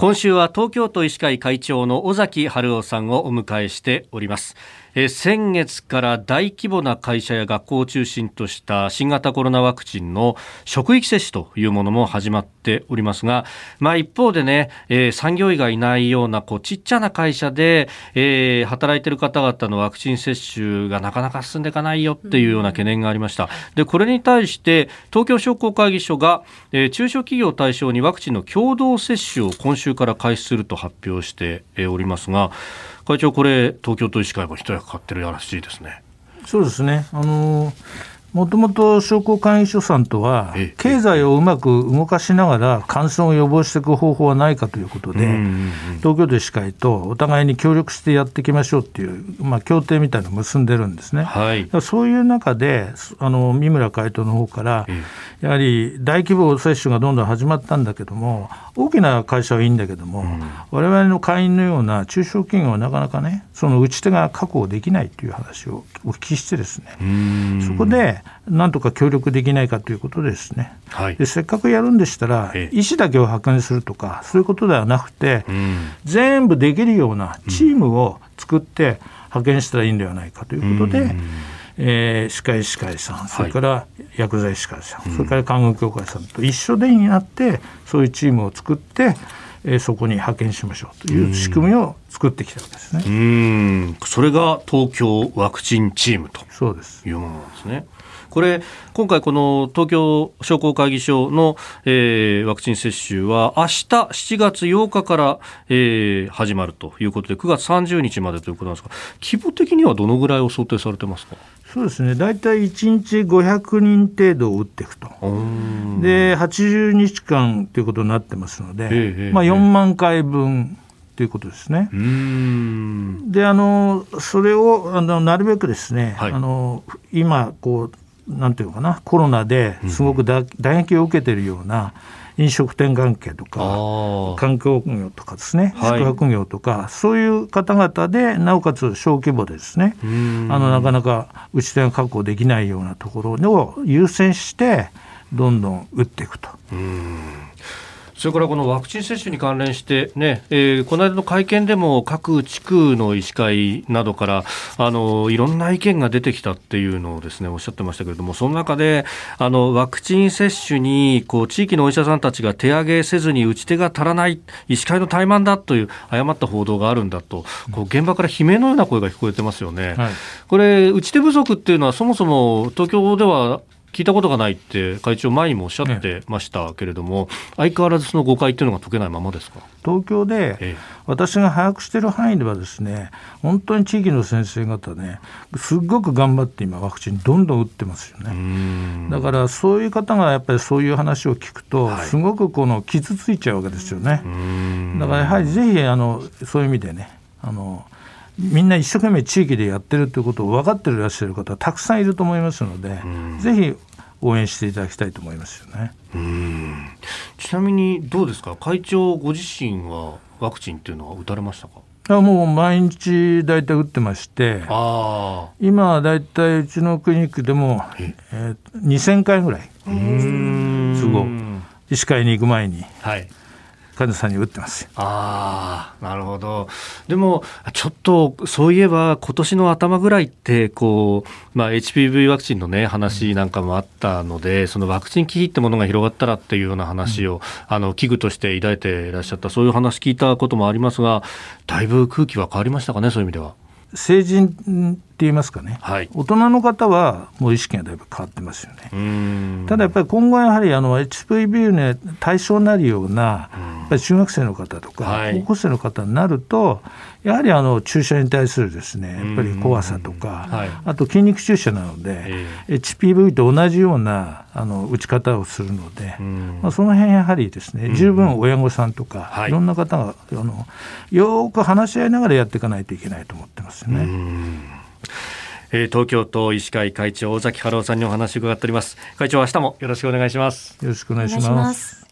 今週は東京都医師会会長の尾崎春夫さんをお迎えしております。え先月から大規模な会社や学校を中心とした新型コロナワクチンの職域接種というものも始まっておりますが、まあ、一方でね、えー、産業医がいないようなこうちっちゃな会社で、えー、働いている方々のワクチン接種がなかなか進んでいかないよっていうような懸念がありました。でこれに対して東京商工会議所が、えー、中小企業を対象にワクチンの共同接種を今週から開始すると発表しておりますが会長、これ、東京都医師会も一役買ってるらしいですね。そうですね。あのもともと商工会議所さんとは、経済をうまく動かしながら感染を予防していく方法はないかということで、東京都医師会とお互いに協力してやっていきましょうっていう、まあ、協定みたいなのを結んでるんですね。はい、そういう中であの三村会頭の方から、やはり大規模接種がどんどん始まったんだけども、大きな会社はいいんだけども、われわれの会員のような中小企業はなかなかね、その打ち手が確保できないという話をお聞きしてですね、そこでなんとか協力できないかということですね、はい、でせっかくやるんでしたら、医師だけを派遣するとか、そういうことではなくて、全部できるようなチームを作って派遣したらいいんではないかということで、えー、歯科医師会さん、それから薬剤師会さん、それから看護協会さんと一緒でになって、そういうチームを作って、えー、そこに派遣しましょうという仕組みを作ってきたわけですね。うんそれが東京ワクチンチームというものなんですね。これ、今回、この東京商工会議所の、えー、ワクチン接種は、明日7月8日から、えー、始まるということで、9月30日までということなんですが、規模的にはどのぐらいを想定されてますか？そうですね、大体1日500人程度を打っていくと、で80日間ということになってますので、ええまあ、4万回分。ということですね。であのそれをあのなるべくですね、はい、あの今こうなんていうのかな、コロナですごく打撃を受けているような飲食店関係とか、環境業とかですね、宿泊業とか、そういう方々で、なおかつ小規模でですね、あのなかなか打ち手が確保できないようなところを優先して、どんどん打っていくと。それからこのワクチン接種に関連してね、えー、この間の会見でも各地区の医師会などからあのいろんな意見が出てきたっていうのをですねおっしゃってましたけれどもその中であのワクチン接種にこう地域のお医者さんたちが手上げせずに打ち手が足らない医師会の怠慢だという誤った報道があるんだとこう現場から悲鳴のような声が聞こえてますよね。はい、これ打ち手不足っていうのはそもそも東京では聞いたことがないって会長前にもおっしゃってましたけれども、ね、相変わらずその誤解っていうのが解けないままですか？東京で私が把握している範囲ではですね本当に地域の先生方ねすっごく頑張って今ワクチンどんどん打ってますよね。だからそういう方がやっぱりそういう話を聞くと、すごくこの傷ついちゃうわけですよね。だからやはりぜひあのそういう意味でねあのみんな一生懸命地域でやってるということを分かっていらっしゃる方たくさんいると思いますので、ぜひ応援していただきたいと思いますよね。ちなみにどうですか？会長ご自身はワクチンっていうのは打たれましたか？あもう毎日大体打ってまして今大体うちのクリニックでも、え？ー、2000回ぐらい都合医師会に行く前に、はい、患者さんに打ってますああなるほど。でもちょっとそういえば今年の頭ぐらいってこう、まあ、HPV ワクチンのね話なんかもあったのでそのワクチン危機ってものが広がったらっていうような話を、うん、あの危惧として抱いていらっしゃったそういう話聞いたこともありますがだいぶ空気は変わりましたかねそういう意味では。成人言いますかね、はい、大人の方はもう意識がだいぶ変わってますよね。ただやっぱり今後やはりあの HPV の対象になるような、やっぱり中学生の方とか、高校生の方になると、やはりあの注射に対するですねやっぱり怖さとか、はい、あと筋肉注射なので、えー、HPV と同じようなあの打ち方をするので、まあ、その辺やはりですね十分親御さんとか、い、ろんな方があのよく話し合いながらやっていかないといけないと思ってますね。えー、東京都医師会会長尾崎春夫さんにお話を伺っております。会長明日もよろしくお願いします。よろしくお願いします。